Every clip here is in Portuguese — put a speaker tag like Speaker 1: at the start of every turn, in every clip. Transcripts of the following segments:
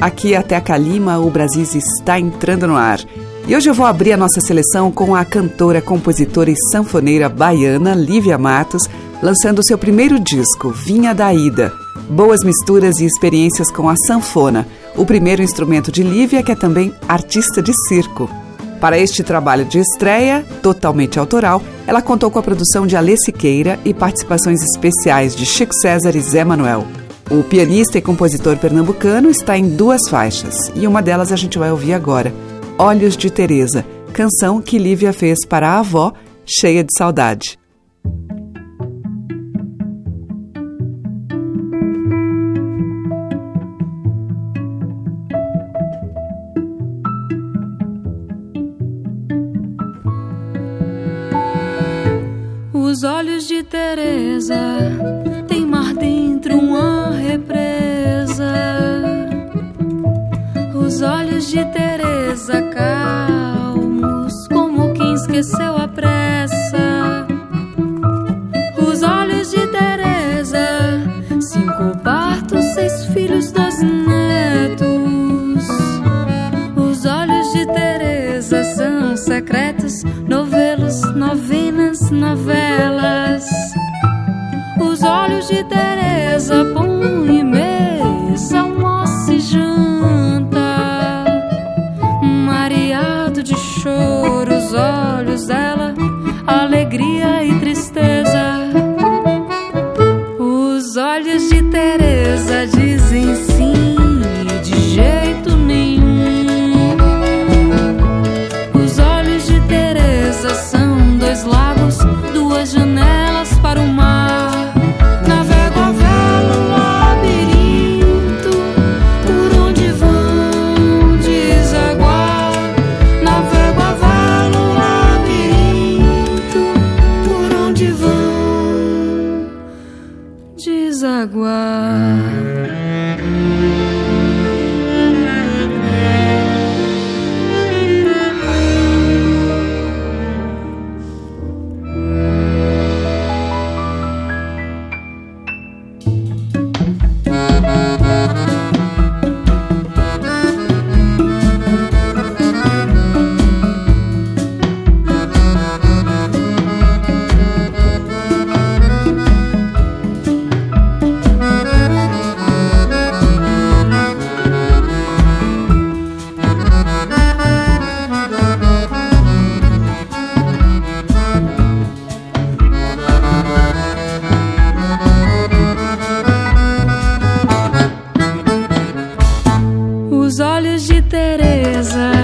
Speaker 1: Aqui é Teca Lima, o Brasil está entrando no ar. E hoje eu vou abrir a nossa seleção com a cantora, compositora e sanfoneira baiana Lívia Matos, lançando seu primeiro disco, Vinha da Ida. Boas misturas e experiências com a sanfona, o primeiro instrumento de Lívia, que é também artista de circo. Para este trabalho de estreia, totalmente autoral, ela contou com a produção de Alê Siqueira e participações especiais de Chico César e Zé Manuel. O pianista e compositor pernambucano está em duas faixas, e uma delas a gente vai ouvir agora, Olhos de Teresa, canção que Lívia fez para a avó, cheia de saudade.
Speaker 2: Os olhos de Teresa represa. Os olhos de Teresa calmos, como quem esqueceu a pressa. Os olhos de Teresa, cinco partos, seis filhos, dois netos. Os olhos de Teresa são secretos, novelos, novenas, novelas. De Teresa põem mesa, almoço e janta. Mareado de choro, os olhos dela, alegria e tristeza. Os olhos de Teresa dizem olhos de Teresa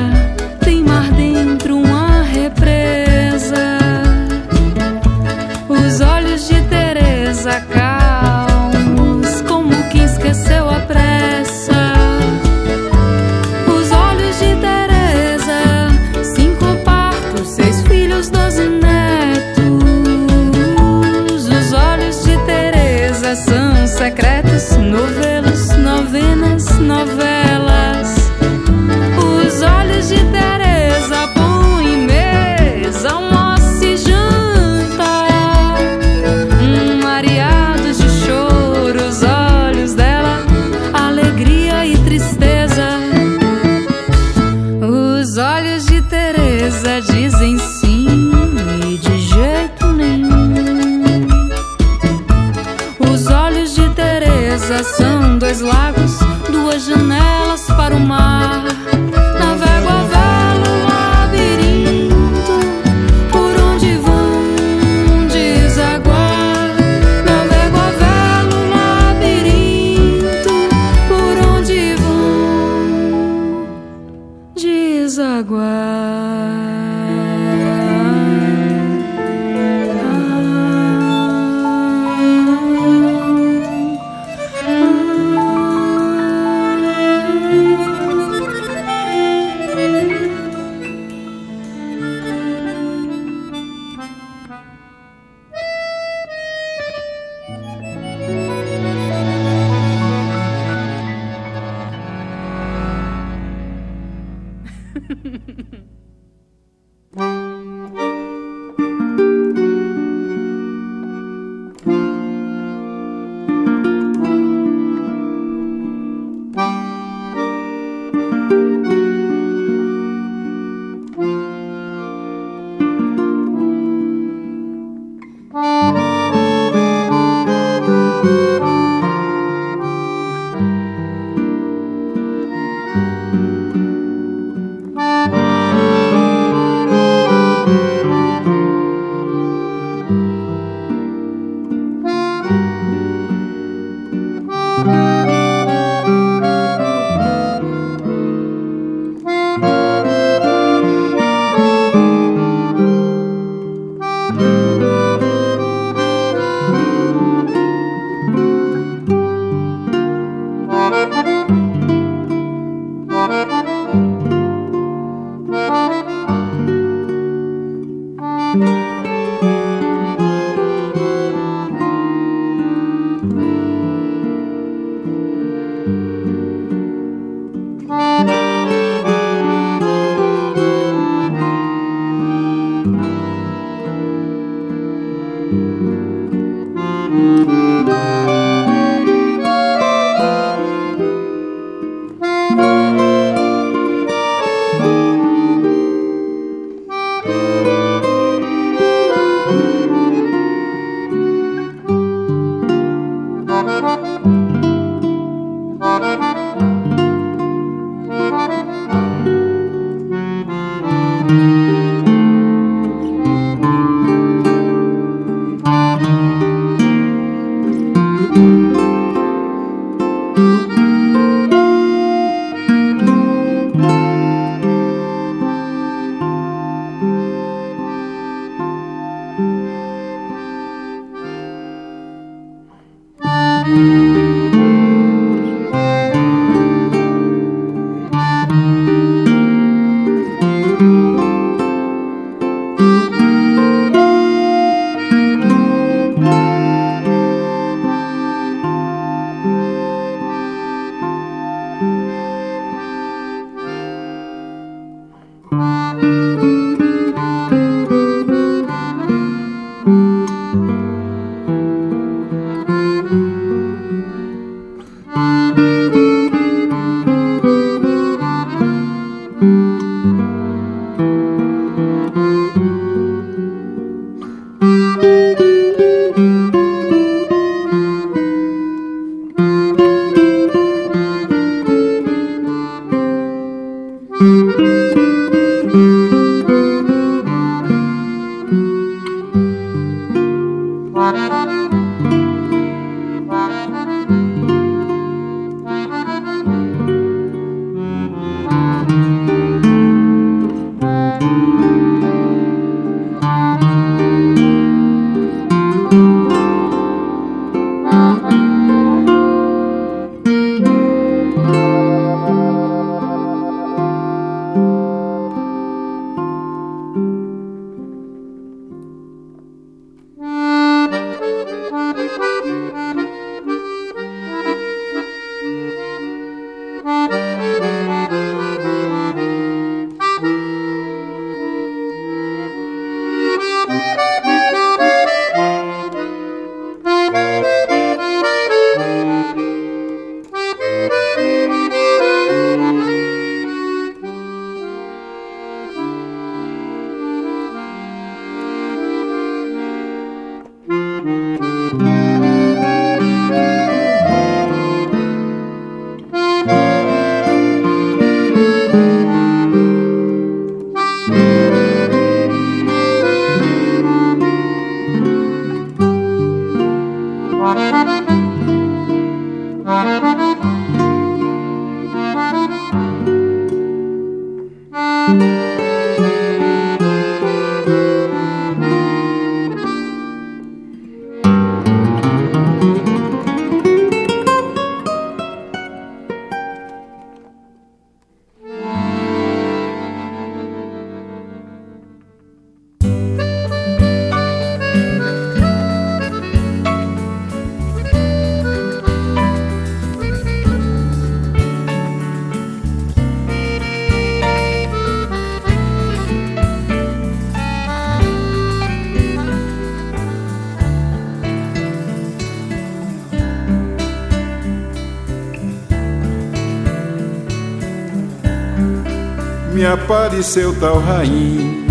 Speaker 3: apareceu tal rainha,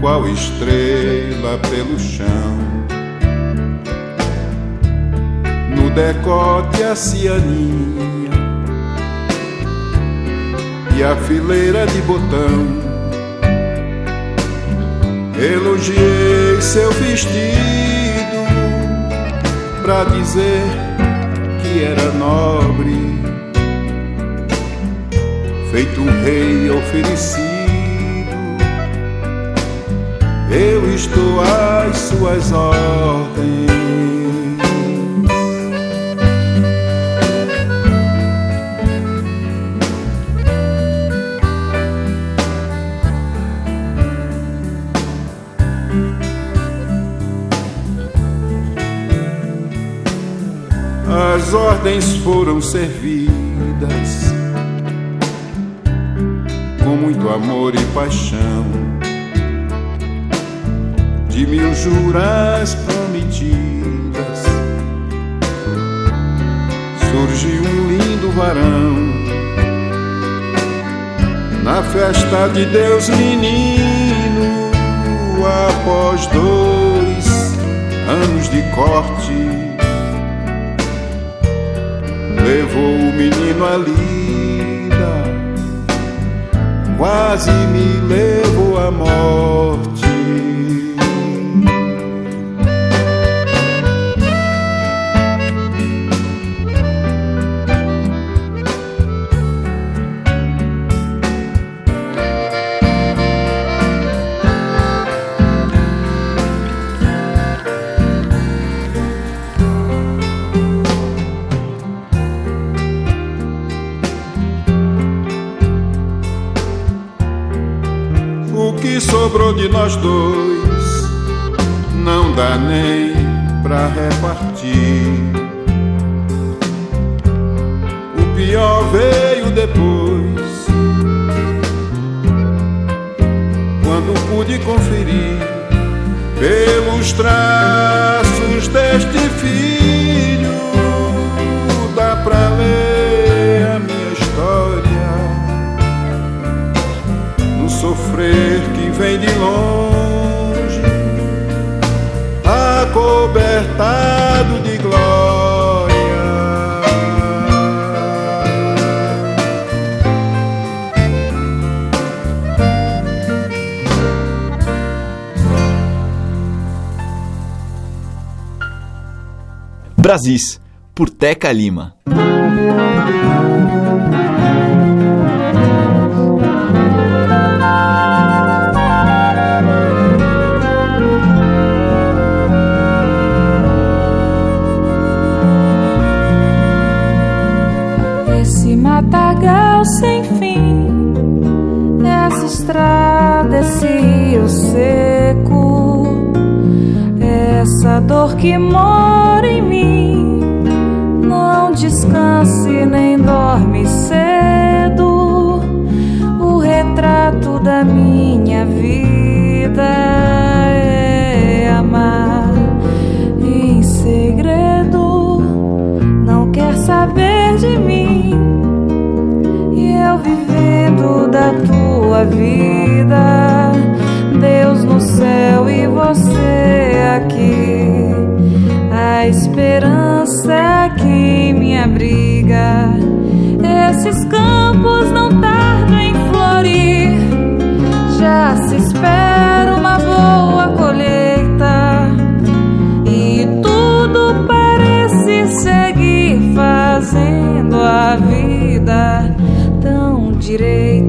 Speaker 3: qual estrela pelo chão. No decote a cianinha e a fileira de botão. Elogiei seu vestido pra dizer que era nobre feito um rei oferecido. Eu estou às suas ordens. As ordens foram servidas muito amor e paixão, de mil juras prometidas, surgiu um lindo varão. Na festa de Deus menino, após dois anos de corte, levou o menino ali quase me levou à morte. Sobrou de nós dois não dá nem pra repartir. O pior veio depois, quando pude conferir pelos traços deste filho, dá pra ler a minha história no sofrer que vem de longe, acobertado de glória.
Speaker 4: Brasis, por Teca Lima.
Speaker 5: Sem fim. Essa estrada, esse rio seco, essa dor que mora em mim. Não descanse nem dorme cedo. O retrato da minha vida, Deus no céu e você aqui. A esperança é que me abriga. Esses campos não tardam em florir. Já se espera uma boa colheita. E tudo parece seguir fazendo a vida direita.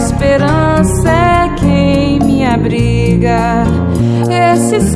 Speaker 5: Esperança é quem me abriga. Esses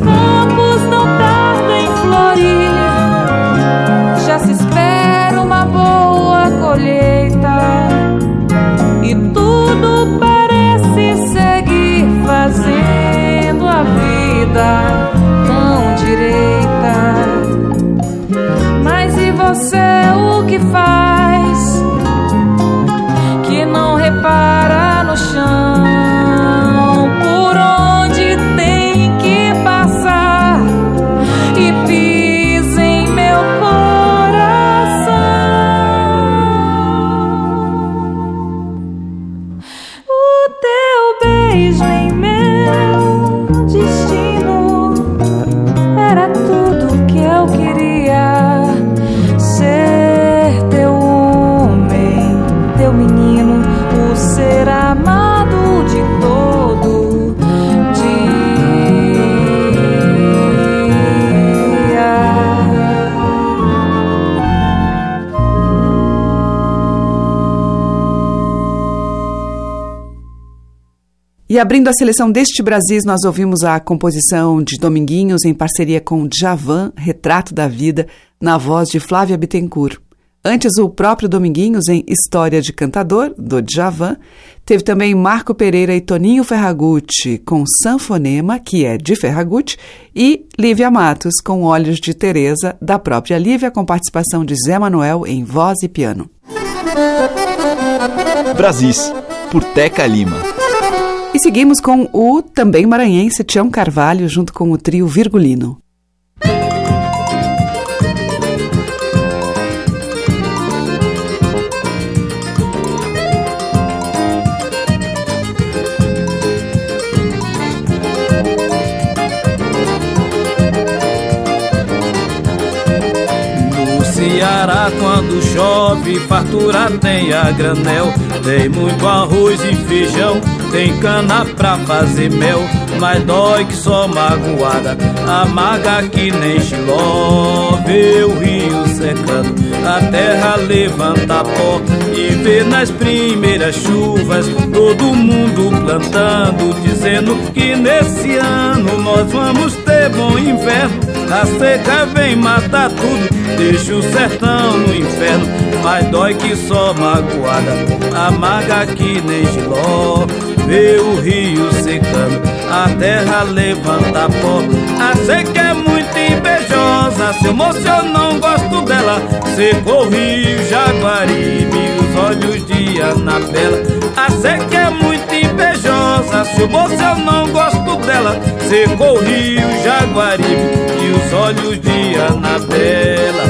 Speaker 5: E
Speaker 1: abrindo a seleção deste Brasis, nós ouvimos a composição de Dominguinhos em parceria com Djavan, Retrato da Vida, na voz de Flávia Bittencourt. Antes, o próprio Dominguinhos em História de Cantador, do Djavan. Teve também Marco Pereira e Toninho Ferragutti com Sanfonema, que é de Ferragutti, e Lívia Matos com Olhos de Teresa, da própria Lívia, com participação de Zé Manuel em voz e piano.
Speaker 4: Brasis, por Teca Lima.
Speaker 1: E seguimos com o também maranhense Tião Carvalho, junto com o trio Virgulino.
Speaker 6: Ceará, quando chove, fartura tem a granel. Tem muito arroz e feijão, tem cana pra fazer mel. Mas dói que só magoada, amarga que nem giló. Vê o rio secando, a terra levanta pó. E vê nas primeiras chuvas, todo mundo plantando, dizendo que nesse ano nós vamos ter bom inverno. A seca vem matar tudo, deixa o sertão no inferno. Mas dói que só magoada, amarga que nem giló. Vê o rio secando, a terra levanta pó. A seca é muito invejosa, seu moço eu não gosto dela. Secou o rio Jaguaribe, os olhos de Anabela. A seca é muito invejosa, seu moço eu não gosto dela. Secou o rio Jaguaribe e os olhos de Anabela.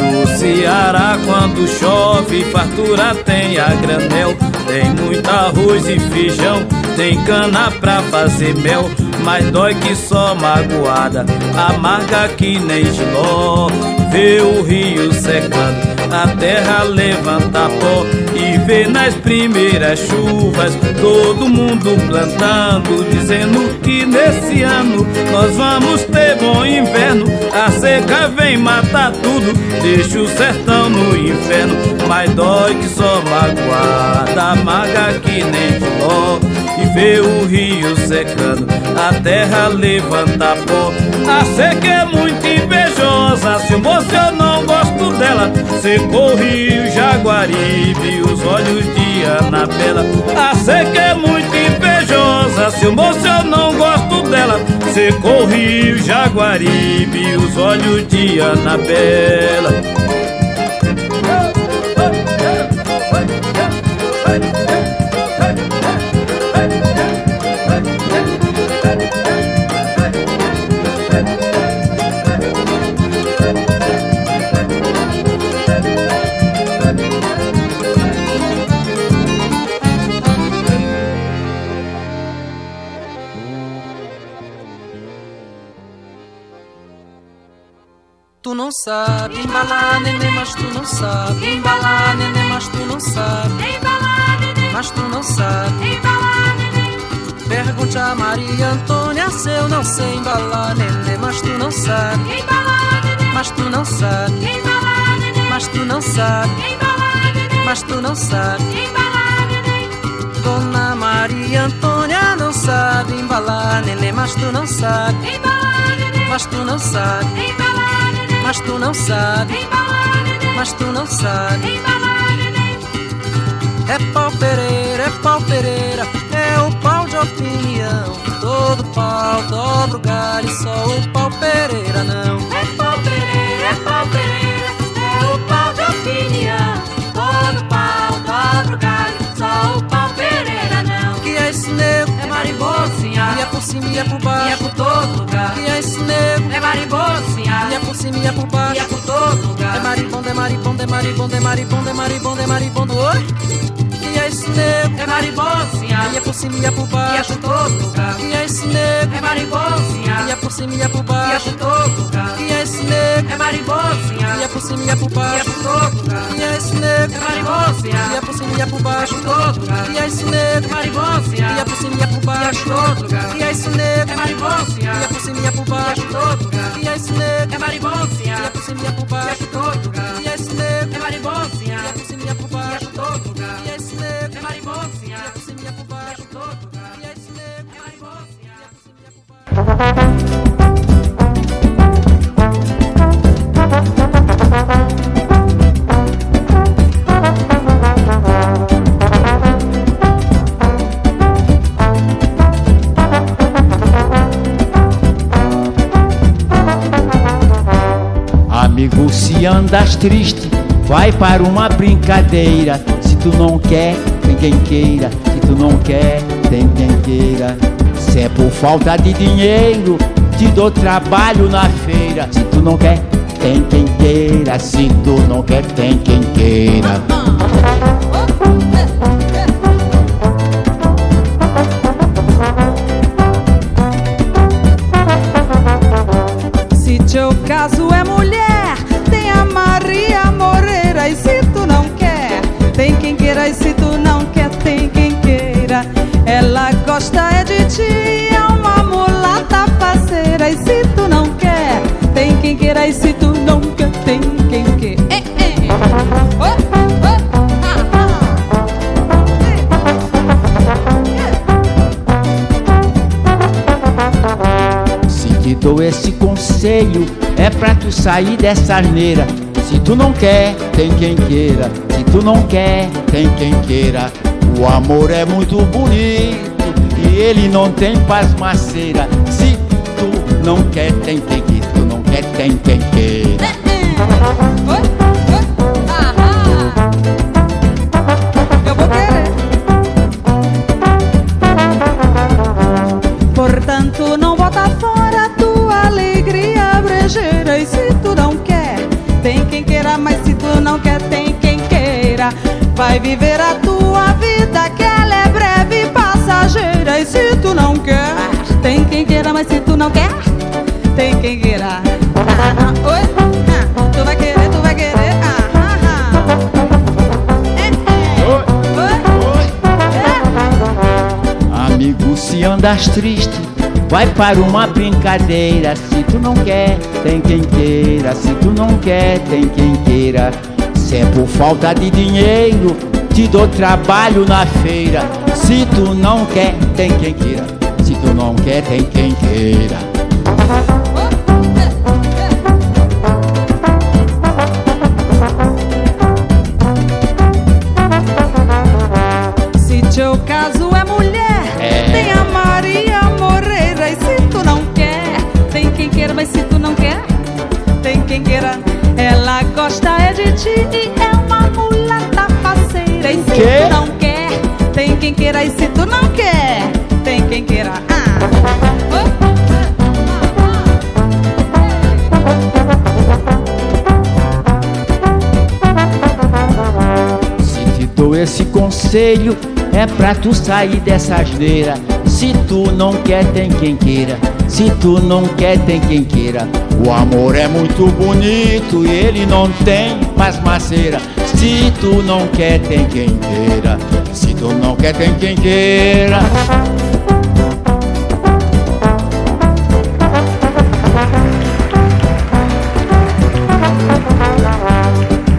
Speaker 6: No Ceará, quando chove, fartura tem a granel. Tem muito arroz e feijão, tem cana pra fazer mel. Mas dói que só magoada, amarga que nem giló. Vê o rio secando, a terra levanta pó. E vê nas primeiras chuvas, todo mundo plantando, dizendo que nesse ano nós vamos ter bom inverno. A seca vem matar tudo, deixa o sertão no inferno. Mas dói que só magoada, amarga que nem giló. E vê o rio secando, a terra levanta pó. A seca é muito se o moço eu não gosto dela. Secou o rio Jaguaribe, os olhos de Anabela. A seca é muito invejosa, se o moço eu não gosto dela. Secou o rio Jaguaribe, os olhos de Anabela.
Speaker 7: Não sabe embalar, neném, mas tu não sabe embalar, neném, mas tu não sabe embalar, neném, mas tu não sabe embalar, neném. Pergunte a Maria Antônia se eu não sei embalar, neném, mas tu não sabe embalar, neném. mas tu não sabe. Mas tu não sabe. Mas tu não sabe. Dona Maria Antônia não sabe embalar neném, mas tu não sabe. Mas tu não sabe. Mas tu não sabe. Mas tu não sabe. É pau Pereira, é pau Pereira, é o pau de opinião. Todo pau dobra o galho, só o pau por baixo.
Speaker 5: E é por todo lugar.
Speaker 7: É maribondo, é maribondo, é maribondo, é maribondo, é maribondo, é maribondo, oi? Que é esse nego?
Speaker 5: É marimbocinha.
Speaker 7: E é por cima e é por
Speaker 5: E é
Speaker 7: baixo.
Speaker 5: por todo lugar.
Speaker 7: Que é esse nego?
Speaker 5: É marimbocinha.
Speaker 7: E é por cima e é por
Speaker 5: E é
Speaker 7: baixo.
Speaker 5: por todo lugar.
Speaker 7: Que é esse nego?
Speaker 5: É marimbocinha.
Speaker 7: E é por cima e é por
Speaker 5: E é
Speaker 7: baixo.
Speaker 5: por todo lugar.
Speaker 7: Que é esse nego?
Speaker 5: É marimbocinha.
Speaker 7: E é por cima e é por
Speaker 5: É
Speaker 7: baixo.
Speaker 5: por todo lugar.
Speaker 7: Que é esse nego?
Speaker 5: É marimbocinha.
Speaker 7: E é por cima e é por
Speaker 5: E é
Speaker 7: baixo.
Speaker 5: por todo lugar.
Speaker 7: Que é esse nego?
Speaker 5: É.
Speaker 7: E é por cima e por
Speaker 5: E
Speaker 7: baixo.
Speaker 5: todo lugar.
Speaker 7: Que é?
Speaker 5: É marimbocinha.
Speaker 7: E é por cima e por
Speaker 5: E
Speaker 7: baixo.
Speaker 8: Se andas triste, vai para uma brincadeira. Se tu não quer, tem quem queira. Se tu não quer, tem quem queira. Se é por falta de dinheiro, te dou trabalho na feira. Se tu não quer, tem quem queira. Se tu não quer, tem quem queira.
Speaker 9: Se teu caso é E se tu não quer, tem quem queira. Ela gosta é de ti, é uma mulata parceira. E se tu não quer, tem quem queira. E se tu não quer, tem quem queira. Ah, ah.
Speaker 8: Se te dou esse conselho, é pra tu sair dessa arneira. Se tu não quer, tem quem queira. Se tu não quer, tem quem queira. O amor é muito bonito e ele não tem pasmaceira. Se tu não quer, tem quem queira.
Speaker 9: Tu não quer, tem quem queira. Vai viver a tua vida, que ela é breve e passageira. E se tu não quer, tem quem queira. Mas se tu não quer, tem quem queira. Ah, oi, ah, tu vai querer, tu vai querer. Ah. É, é.
Speaker 8: Amigo, se andas triste, vai para uma brincadeira. Se tu não quer, tem quem queira. Se tu não quer, tem quem queira. É por falta de dinheiro, te dou trabalho na feira. Se tu não quer, tem quem queira. Se tu não quer, tem quem queira.
Speaker 9: E é uma mulata faceira. E se tu não quer, tem quem queira. E se tu não quer, tem quem queira. Ah.
Speaker 8: Se te dou esse conselho, é pra tu sair dessa asneira. Se tu não quer, tem quem queira. Se tu não quer, tem quem queira. O amor é muito bonito e ele não tem mas maceira. Se tu não quer, tem quem queira. Se tu não quer, tem quem queira.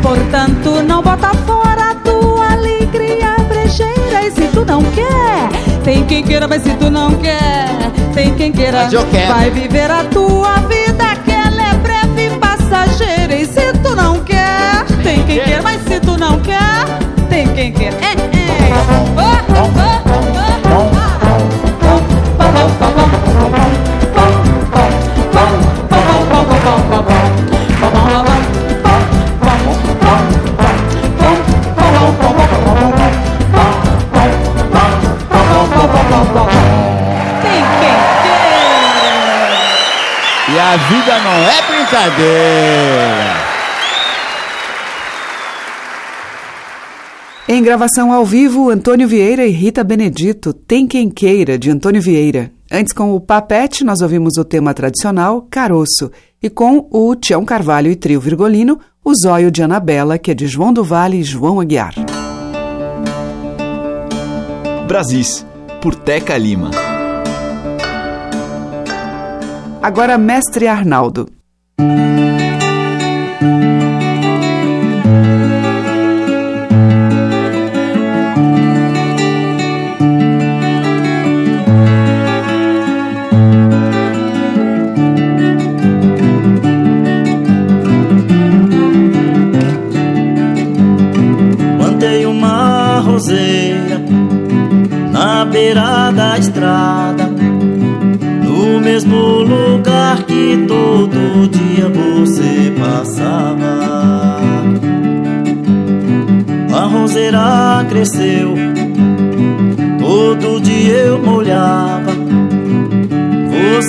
Speaker 9: Portanto, não bota fora a tua alegria brejeira. E se tu não quer, tem quem queira,
Speaker 8: mas
Speaker 9: se tu não quer, tem quem queira, eu quero. vai viver a tua queira. É, é. Oh, oh, oh.
Speaker 8: E a vida não é brincadeira.
Speaker 1: Em gravação ao vivo, Antônio Vieira e Rita Benedito, Tem Quem Queira, de Antônio Vieira. Antes, com o Papete, nós ouvimos o tema tradicional, Caroço, e com o Tião Carvalho e Trio Virgolino, o Zóio de Anabela, que é de João do Vale e João Aguiar.
Speaker 4: Brasis, por Teca Lima.
Speaker 1: Agora, Mestre Arnaldo.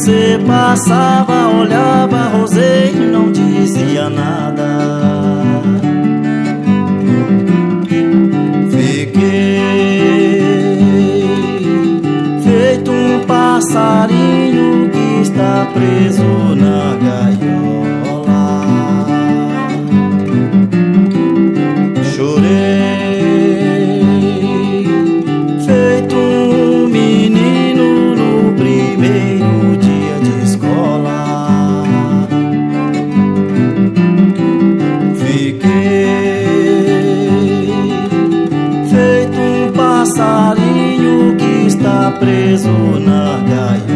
Speaker 10: Você passava, olhava a roseira e não dizia nada. Fiquei feito um passarinho que está preso preso na gaiola.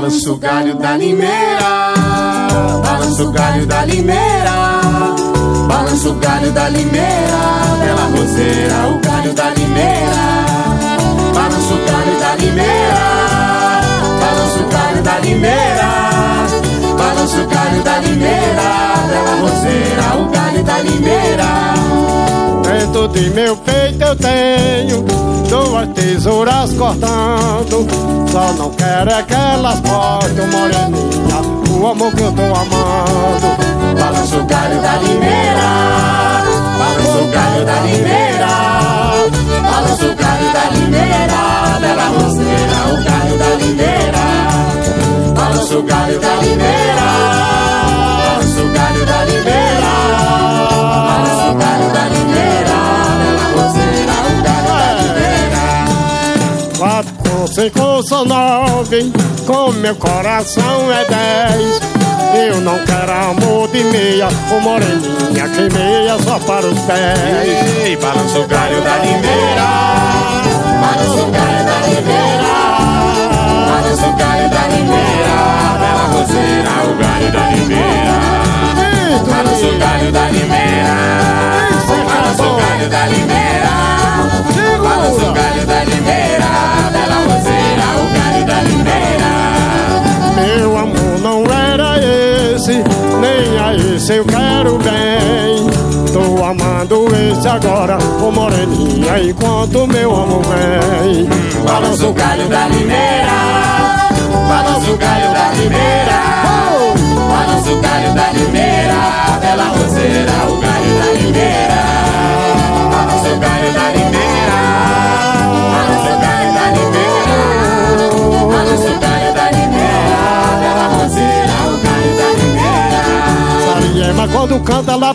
Speaker 11: Balança o galho da limeira, balança o galho da limeira, balança o galho da limeira, bela roseira, o galho da limeira, balança o galho da limeira, balança o galho da limeira, balança o galho da limeira, bela roseira, o galho da limeira.
Speaker 12: Dentro de meu peito eu tenho duas tesouras cortando. Só não quero é que elas cortem, moreninha, o amor que eu tô amando.
Speaker 11: Balança o galho da limeira, balança o galho da limeira, balança o galho da limeira, bela roseira, o galho da limeira, balança o galho da limeira,
Speaker 12: Quatro, cinco, são nove, com meu coração é dez. Eu não quero amor de meia, ô moreninha que meia só para os pés.
Speaker 11: Ei, balança o galho da limeira, balança o galho da limeira, balança o galho da limeira, bela roseira, o galho da limeira, balança o galho da limeira, balança o galho da limeira, balança o galho
Speaker 12: Meu amor não era esse, nem a esse eu quero bem. Tô amando esse agora, ô moreninha, enquanto meu amor vem.
Speaker 11: Balança o galho da limeira, balança o galho da limeira,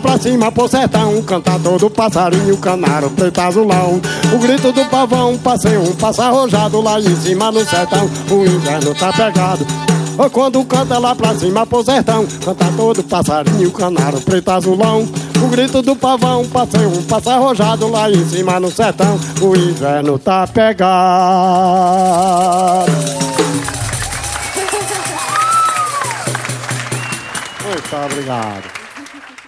Speaker 12: pra cima pro sertão Canta todo passarinho, canário, preto azulão. O grito do pavão, passei um passa arrojado Lá em cima no sertão, o inverno tá pegado. Ou quando canta lá pra cima pro sertão Canta todo passarinho, canário, preto azulão. O grito do pavão, passei um passa arrojado Lá em cima no sertão, o inverno tá pegado. Muito obrigado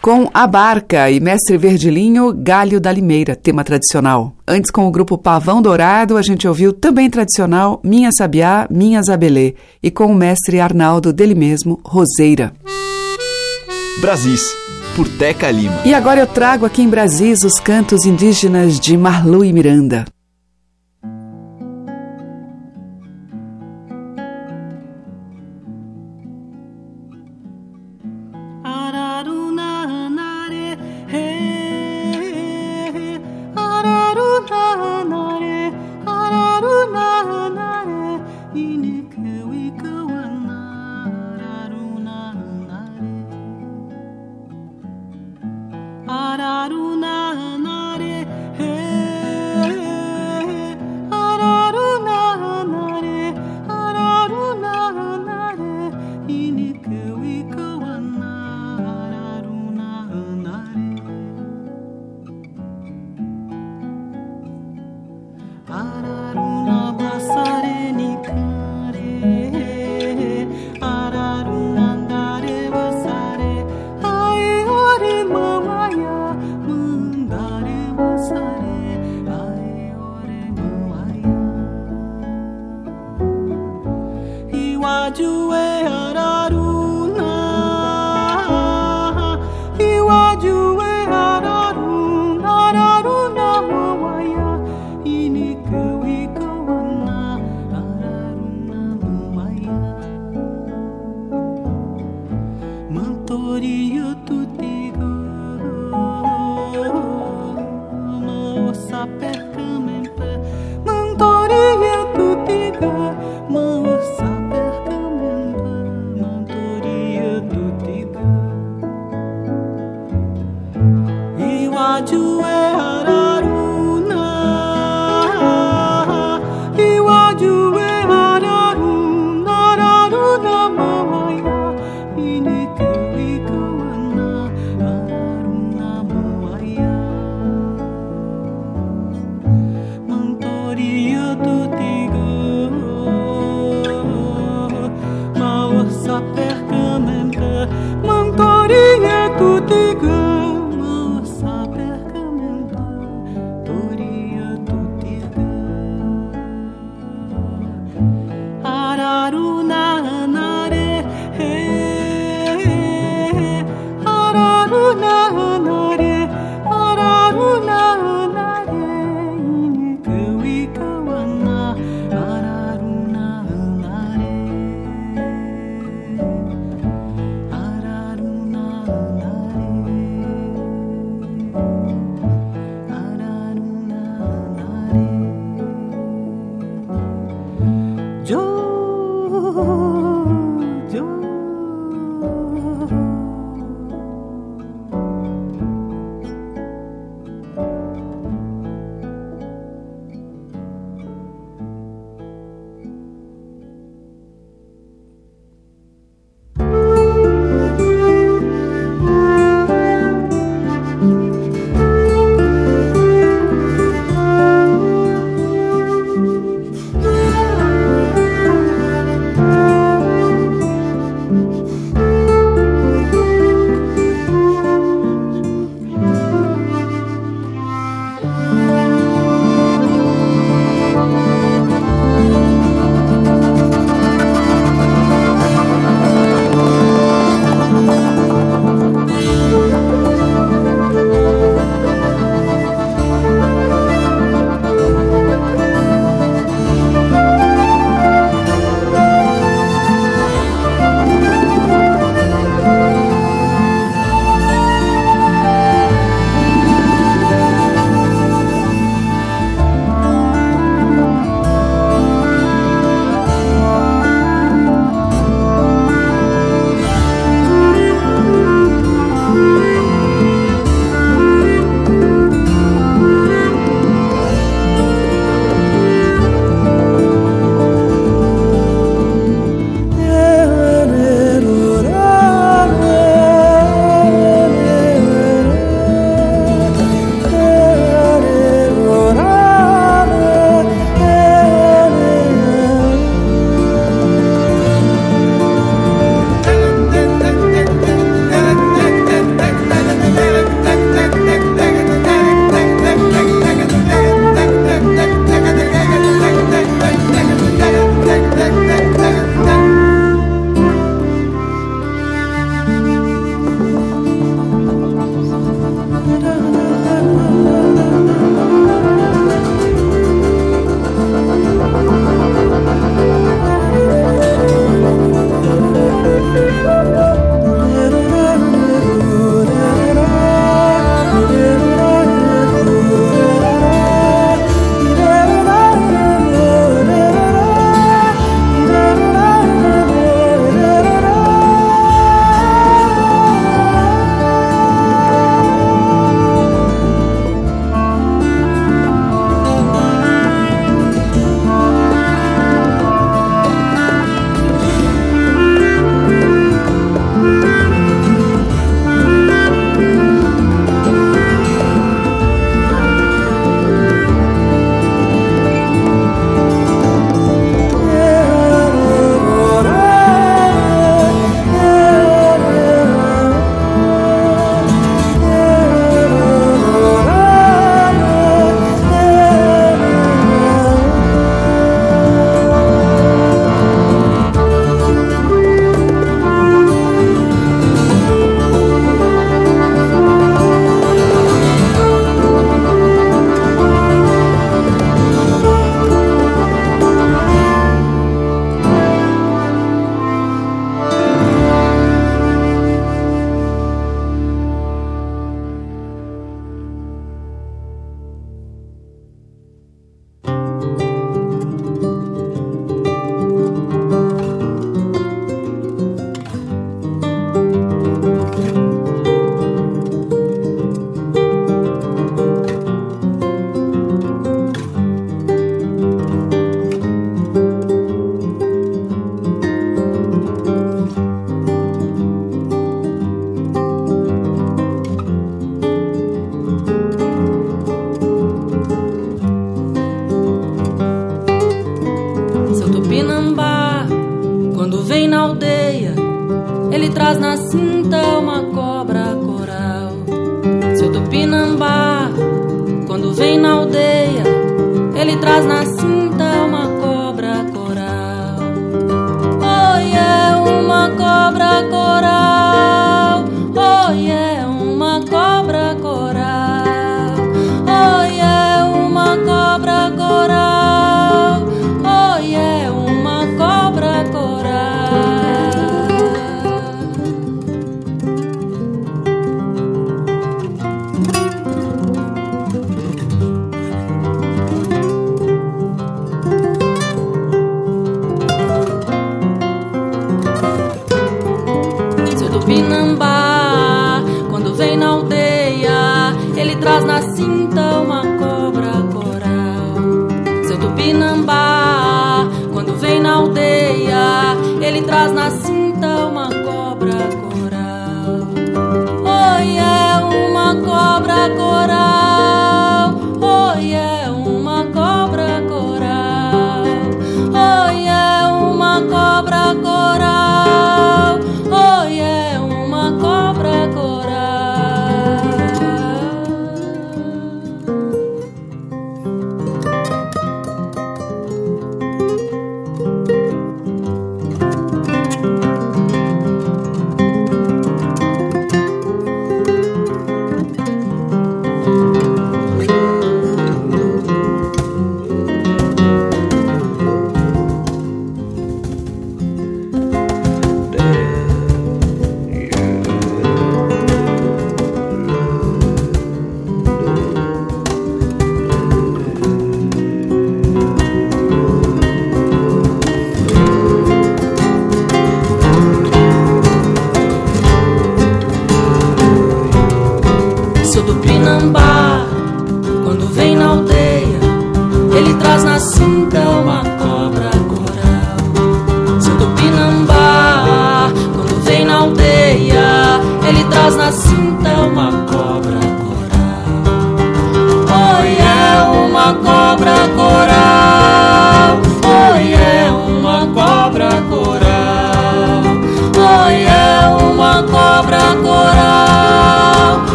Speaker 13: Com A Barca e Mestre Verdilinho, Galho da Limeira, tema tradicional. Antes, com o grupo Pavão Dourado, a gente ouviu também tradicional Minha Sabiá, Minha Zabelê. E com o mestre Arnaldo dele mesmo, Roseira.
Speaker 4: Brasis, por Teca Lima.
Speaker 13: E agora eu trago aqui em Brasis os cantos indígenas de Marlu e Miranda.
Speaker 2: Tupinambá, quando vem na aldeia, ele traz na cinta uma cobra coral. Seu Tupinambá, quando vem na aldeia, ele traz na cinta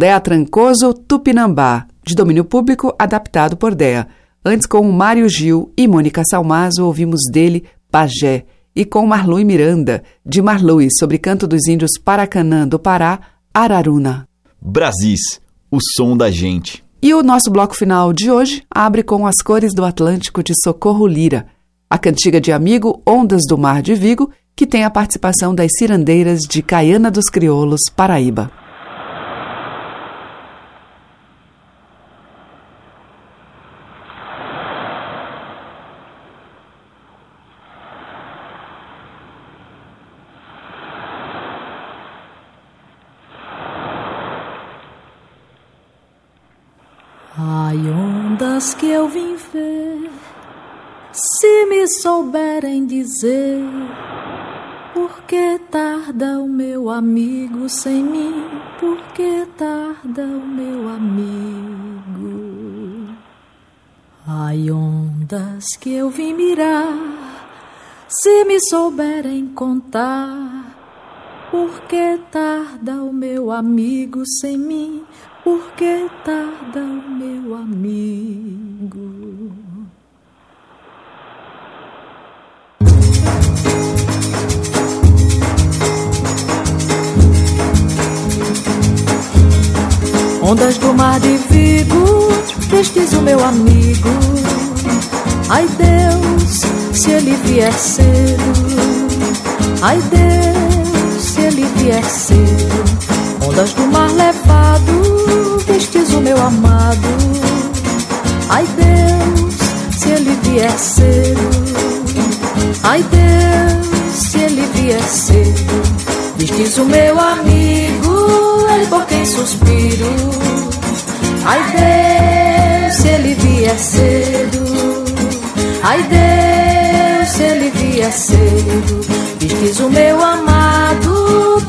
Speaker 1: Dea Trancoso, Tupinambá, de domínio público, adaptado por Dea. Antes, com Mário Gil e Mônica Salmazo, ouvimos dele Pajé. E com Marlui Miranda, de Marlui, sobre canto dos índios Paracanã do Pará, Araruna.
Speaker 4: Brasis, o som da gente.
Speaker 1: E o nosso bloco final de hoje abre com As Cores do Atlântico de Socorro Lira, a cantiga de amigo Ondas do Mar de Vigo, que tem a participação das cirandeiras de Caiana dos Crioulos, Paraíba.
Speaker 14: Ai, ondas que eu vim ver, se me souberem dizer, por que tarda o meu amigo sem mim? Por que tarda o meu amigo? Ai, ondas que eu vim mirar, se me souberem contar, por que tarda o meu amigo sem mim? porque tarda meu amigo. Ondas do mar de Vigo, prestes o meu amigo. Ai Deus, se ele vier cedo. Ai Deus, se ele vier cedo. Ondas do mar levado, vestes o meu amado. Ai Deus, se ele vier cedo. Ai Deus, se ele vier cedo. Vestes o meu amigo, ele por quem suspiro. Ai Deus, se ele vier cedo. Ai Deus, se ele vier cedo. Vestes o meu amado,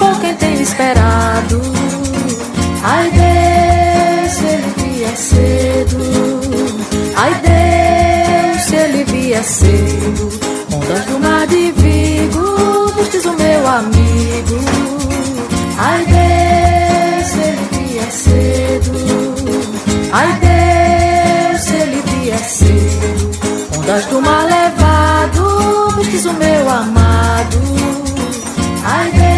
Speaker 14: Ai Deus, se ele vier cedo. Ondas do mar de Vigo, o meu amigo. Ai Deus, se ele vier cedo. Ai Deus, se ele vier cedo. Ondas do mar levado, vestes o meu amado. Ai Deus,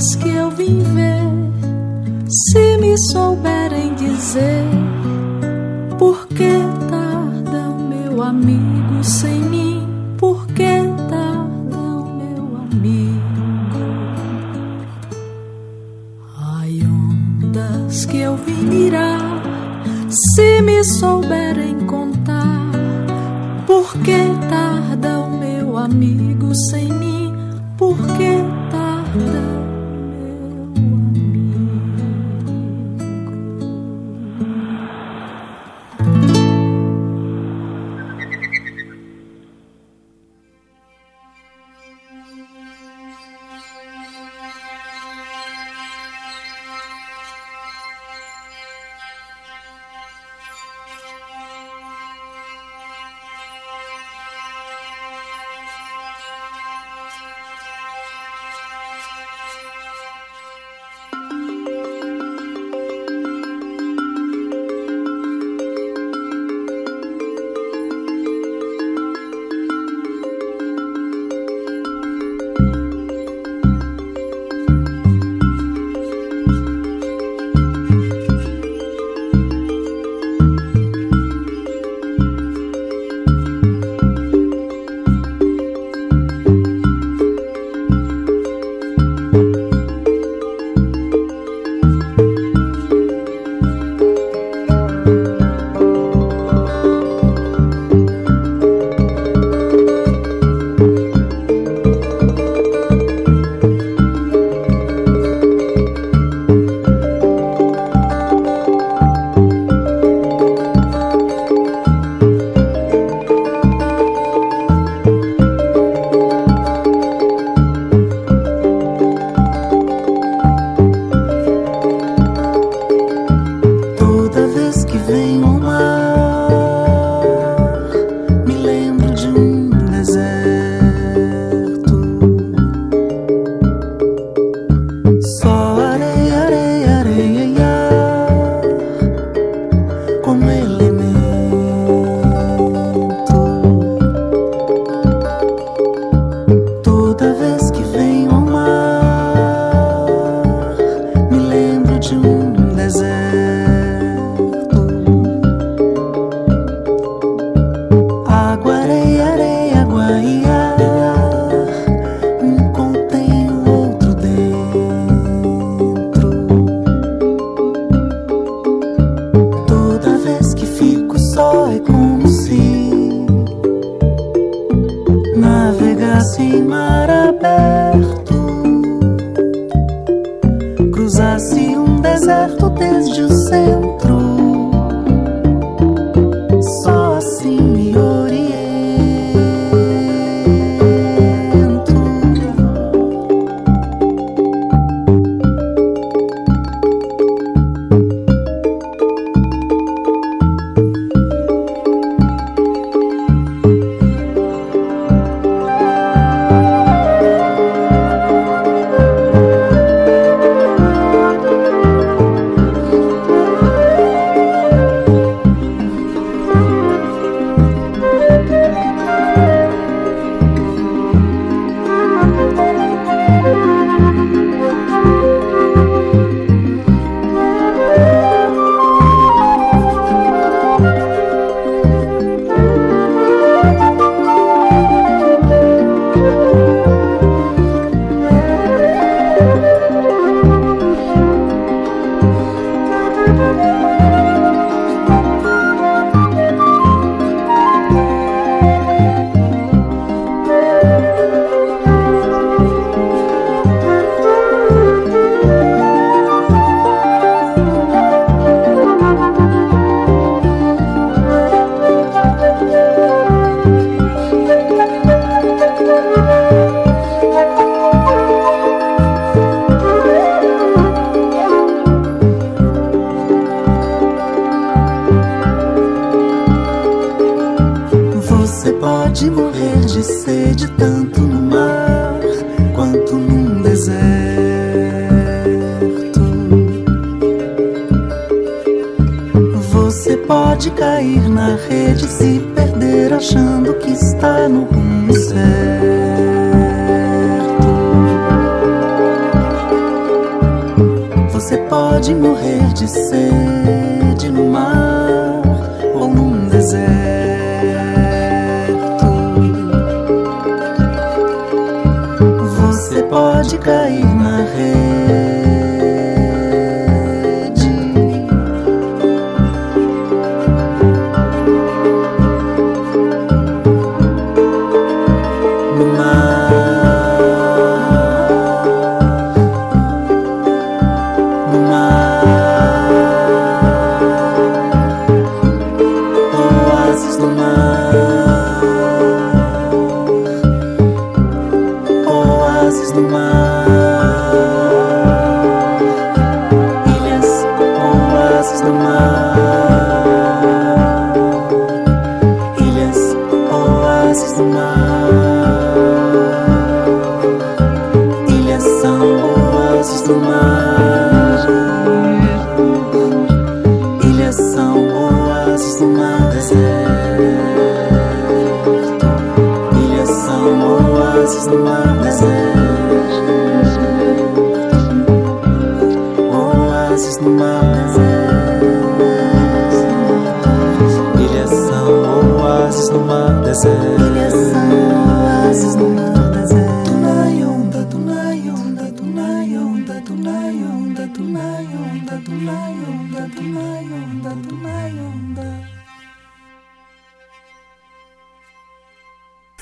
Speaker 14: ondas que eu vim ver, se me souberem dizer por que tarda meu amigo sem mim,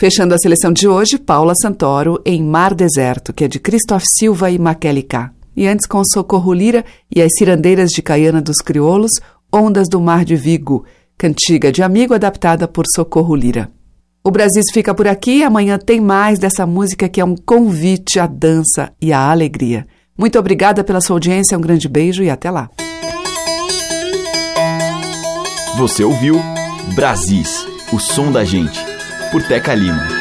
Speaker 1: Fechando a seleção de hoje, Paula Santoro em Mar Deserto, que é de Christoph Silva e Maquele K. E antes com Socorro Lira e as cirandeiras de Caiana dos Crioulos, Ondas do Mar de Vigo, cantiga de amigo adaptada por Socorro Lira. O Brasil fica por aqui, amanhã tem mais dessa música que é um convite à dança e à alegria. Muito obrigada pela sua audiência, um grande beijo e até lá.
Speaker 4: Você ouviu Brasis, o som da gente, por Teca Lima.